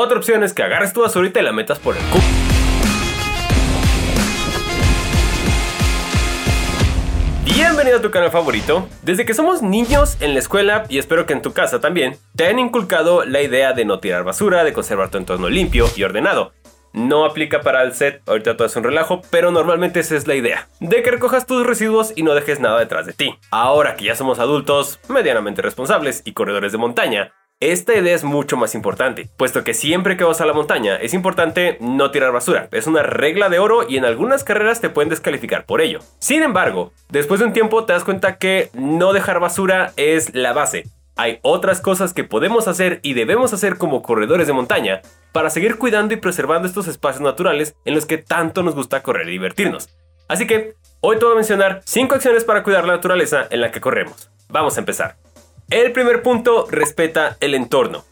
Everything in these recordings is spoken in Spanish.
Otra opción es que agarres tu basurita y la metas por el cubo. Bienvenido a tu canal favorito. Desde que somos niños en la escuela y espero que en tu casa también, te han inculcado la idea de no tirar basura, de conservar tu entorno limpio y ordenado. No aplica para el set, ahorita todo es un relajo, pero normalmente esa es la idea, de que recojas tus residuos y no dejes nada detrás de ti. Ahora que ya somos adultos, medianamente responsables y corredores de montaña, esta idea es mucho más importante, puesto que siempre que vas a la montaña es importante no tirar basura. Es una regla de oro y en algunas carreras te pueden descalificar por ello. Sin embargo, después de un tiempo te das cuenta que no dejar basura es la base. Hay otras cosas que podemos hacer y debemos hacer como corredores de montaña para seguir cuidando y preservando estos espacios naturales en los que tanto nos gusta correr y divertirnos. Así que, hoy te voy a mencionar 5 acciones para cuidar la naturaleza en la que corremos. Vamos a empezar. El primer punto respeta el entorno.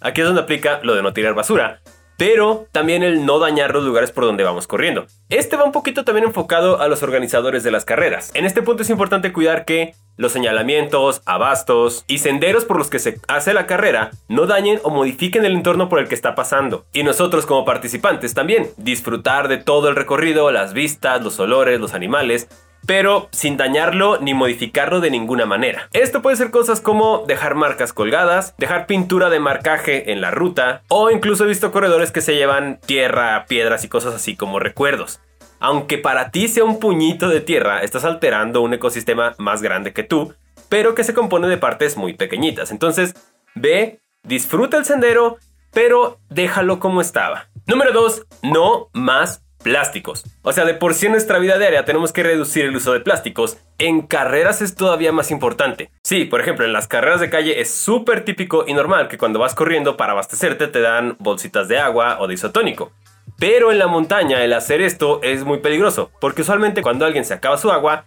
Aquí es donde aplica lo de no tirar basura, pero también el no dañar los lugares por donde vamos corriendo. Este va un poquito también enfocado a los organizadores de las carreras. En este punto es importante cuidar que los señalamientos, abastos y senderos por los que se hace la carrera no dañen o modifiquen el entorno por el que está pasando. Y nosotros como participantes también, disfrutar de todo el recorrido, las vistas, los olores, los animales, pero sin dañarlo ni modificarlo de ninguna manera. Esto puede ser cosas como dejar marcas colgadas, dejar pintura de marcaje en la ruta, o incluso he visto corredores que se llevan tierra, piedras y cosas así como recuerdos. Aunque para ti sea un puñito de tierra, estás alterando un ecosistema más grande que tú, pero que se compone de partes muy pequeñitas. Entonces, ve, disfruta el sendero, pero déjalo como estaba. Número 2. No más plásticos. O sea, de por sí en nuestra vida diaria tenemos que reducir el uso de plásticos. En carreras es todavía más importante. Sí, por ejemplo, en las carreras de calle es súper típico y normal que cuando vas corriendo para abastecerte te dan bolsitas de agua o de isotónico. Pero en la montaña el hacer esto es muy peligroso, porque usualmente cuando alguien se acaba su agua,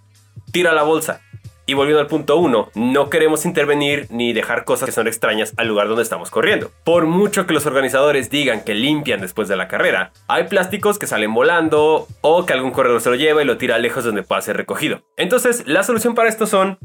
tira la bolsa. Y volviendo al punto 1, no queremos intervenir ni dejar cosas que son extrañas al lugar donde estamos corriendo. Por mucho que los organizadores digan que limpian después de la carrera, hay plásticos que salen volando o que algún corredor se lo lleva y lo tira lejos donde pueda ser recogido. Entonces, la solución para esto son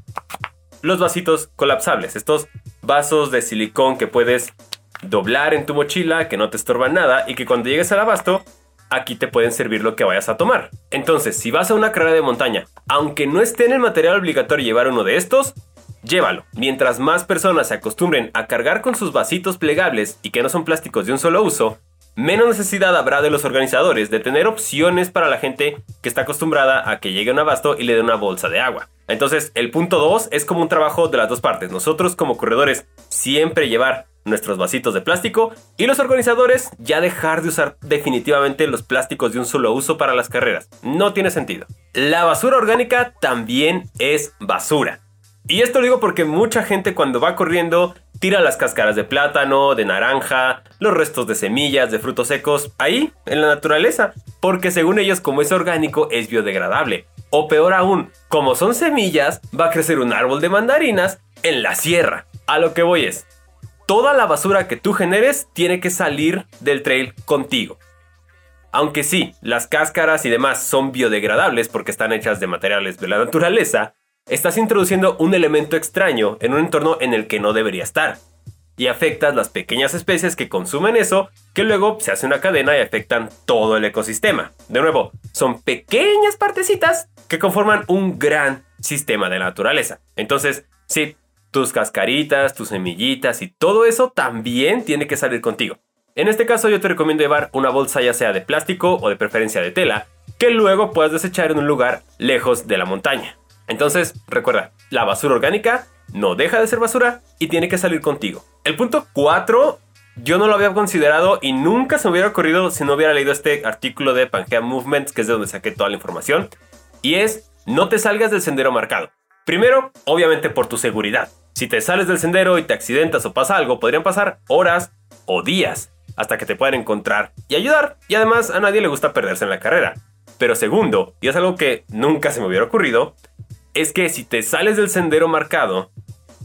los vasitos colapsables, estos vasos de silicón que puedes doblar en tu mochila, que no te estorban nada y que cuando llegues al abasto aquí te pueden servir lo que vayas a tomar. Entonces, si vas a una carrera de montaña, aunque no esté en el material obligatorio llevar uno de estos, llévalo. Mientras más personas se acostumbren a cargar con sus vasitos plegables y que no son plásticos de un solo uso, menos necesidad habrá de los organizadores de tener opciones para la gente que está acostumbrada a que llegue un abasto y le dé una bolsa de agua. Entonces, el punto 2 es como un trabajo de las dos partes. Nosotros como corredores siempre llevar nuestros vasitos de plástico y los organizadores ya dejar de usar definitivamente los plásticos de un solo uso para las carreras. No tiene sentido. La basura orgánica también es basura. Y esto lo digo porque mucha gente cuando va corriendo tira las cáscaras de plátano, de naranja, los restos de semillas, de frutos secos, ahí, en la naturaleza, porque según ellos como es orgánico es biodegradable. O peor aún, como son semillas, va a crecer un árbol de mandarinas en la sierra. A lo que voy es, toda la basura que tú generes tiene que salir del trail contigo. Aunque sí, las cáscaras y demás son biodegradables porque están hechas de materiales de la naturaleza, estás introduciendo un elemento extraño en un entorno en el que no debería estar. Y afectas las pequeñas especies que consumen eso, que luego se hace una cadena y afectan todo el ecosistema. De nuevo, son pequeñas partecitas que conforman un gran sistema de la naturaleza. Entonces, sí, tus cascaritas, tus semillitas y todo eso también tiene que salir contigo. En este caso yo te recomiendo llevar una bolsa ya sea de plástico o de preferencia de tela, que luego puedas desechar en un lugar lejos de la montaña. Entonces, recuerda, la basura orgánica no deja de ser basura y tiene que salir contigo. El punto 4 yo no lo había considerado y nunca se me hubiera ocurrido si no hubiera leído este artículo de Pangea Movements, que es de donde saqué toda la información, y es no te salgas del sendero marcado. Primero, obviamente por tu seguridad. Si te sales del sendero y te accidentas o pasa algo, podrían pasar horas o días hasta que te puedan encontrar y ayudar. Y además a nadie le gusta perderse en la carrera. Pero segundo, y es algo que nunca se me hubiera ocurrido, es que si te sales del sendero marcado,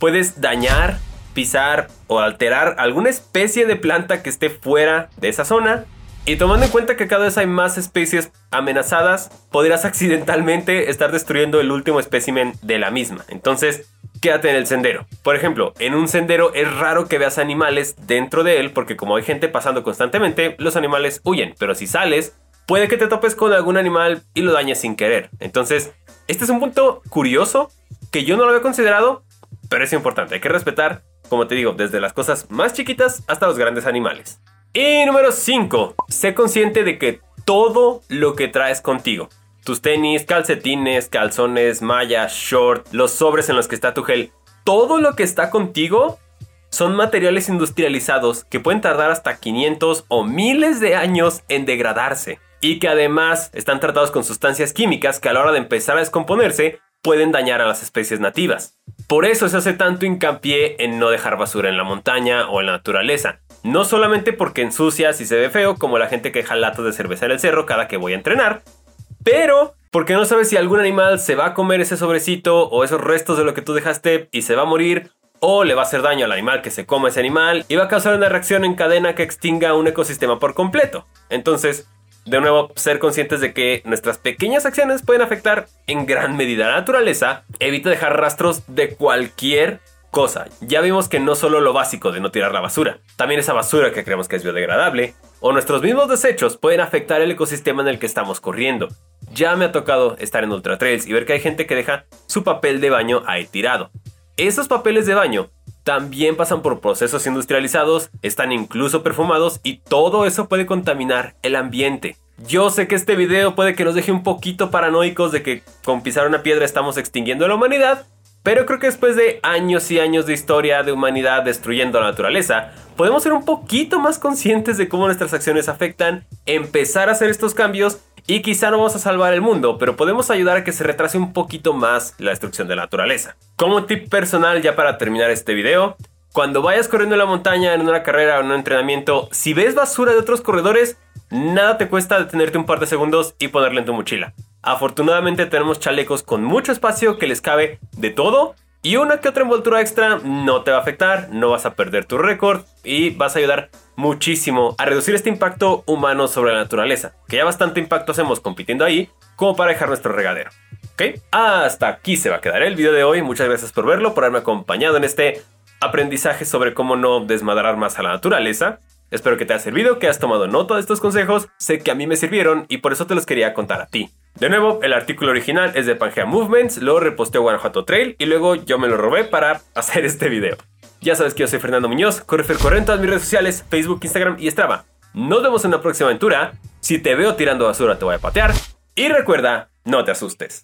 puedes dañar, pisar o alterar alguna especie de planta que esté fuera de esa zona. Y tomando en cuenta que cada vez hay más especies amenazadas, podrías accidentalmente estar destruyendo el último espécimen de la misma. Entonces, quédate en el sendero. Por ejemplo, en un sendero es raro que veas animales dentro de él porque como hay gente pasando constantemente, los animales huyen. Pero si sales, puede que te topes con algún animal y lo dañes sin querer. Entonces, este es un punto curioso que yo no lo había considerado, pero es importante. Hay que respetar, como te digo, desde las cosas más chiquitas hasta los grandes animales. Y número 5. Sé consciente de que todo lo que traes contigo, tus tenis, calcetines, calzones, mallas, short, los sobres en los que está tu gel, todo lo que está contigo son materiales industrializados que pueden tardar hasta 500 o miles de años en degradarse y que además están tratados con sustancias químicas que a la hora de empezar a descomponerse pueden dañar a las especies nativas. Por eso se hace tanto hincapié en no dejar basura en la montaña o en la naturaleza. No solamente porque ensucias y se ve feo, como la gente que deja latas de cerveza en el cerro cada que voy a entrenar, pero porque no sabes si algún animal se va a comer ese sobrecito o esos restos de lo que tú dejaste y se va a morir, o le va a hacer daño al animal que se coma ese animal y va a causar una reacción en cadena que extinga un ecosistema por completo. Entonces, de nuevo, ser conscientes de que nuestras pequeñas acciones pueden afectar en gran medida la naturaleza. Evita dejar rastros de cualquier cosa. Ya vimos que no solo lo básico de no tirar la basura, también esa basura que creemos que es biodegradable, o nuestros mismos desechos pueden afectar el ecosistema en el que estamos corriendo. Ya me ha tocado estar en ultra trails y ver que hay gente que deja su papel de baño ahí tirado. Esos papeles de baño también pasan por procesos industrializados, están incluso perfumados y todo eso puede contaminar el ambiente. Yo sé que este video puede que nos deje un poquito paranoicos de que con pisar una piedra estamos extinguiendo la humanidad, pero creo que después de años y años de historia de humanidad destruyendo la naturaleza, podemos ser un poquito más conscientes de cómo nuestras acciones afectan, empezar a hacer estos cambios y quizá no vamos a salvar el mundo, pero podemos ayudar a que se retrase un poquito más la destrucción de la naturaleza. Como tip personal ya para terminar este video, cuando vayas corriendo en la montaña, en una carrera o en un entrenamiento, si ves basura de otros corredores, nada te cuesta detenerte un par de segundos y ponerla en tu mochila. Afortunadamente tenemos chalecos con mucho espacio que les cabe de todo y una que otra envoltura extra no te va a afectar, no vas a perder tu récord y vas a ayudar muchísimo a reducir este impacto humano sobre la naturaleza, que ya bastante impacto hacemos compitiendo ahí como para dejar nuestro regadero. ¿Ok? Hasta aquí se va a quedar el video de hoy. Muchas gracias por verlo, por haberme acompañado en este aprendizaje sobre cómo no desmadrar más a la naturaleza. Espero que te haya servido, que has tomado nota de estos consejos. Sé que a mí me sirvieron y por eso te los quería contar a ti. De nuevo, el artículo original es de Pangea Movements, lo reposteó Guanajuato Trail y luego yo me lo robé para hacer este video. Ya sabes que yo soy Fernando Muñoz, corre corre en todas mis redes sociales, Facebook, Instagram y Strava. Nos vemos en una próxima aventura. Si te veo tirando basura te voy a patear. Y recuerda, no te asustes.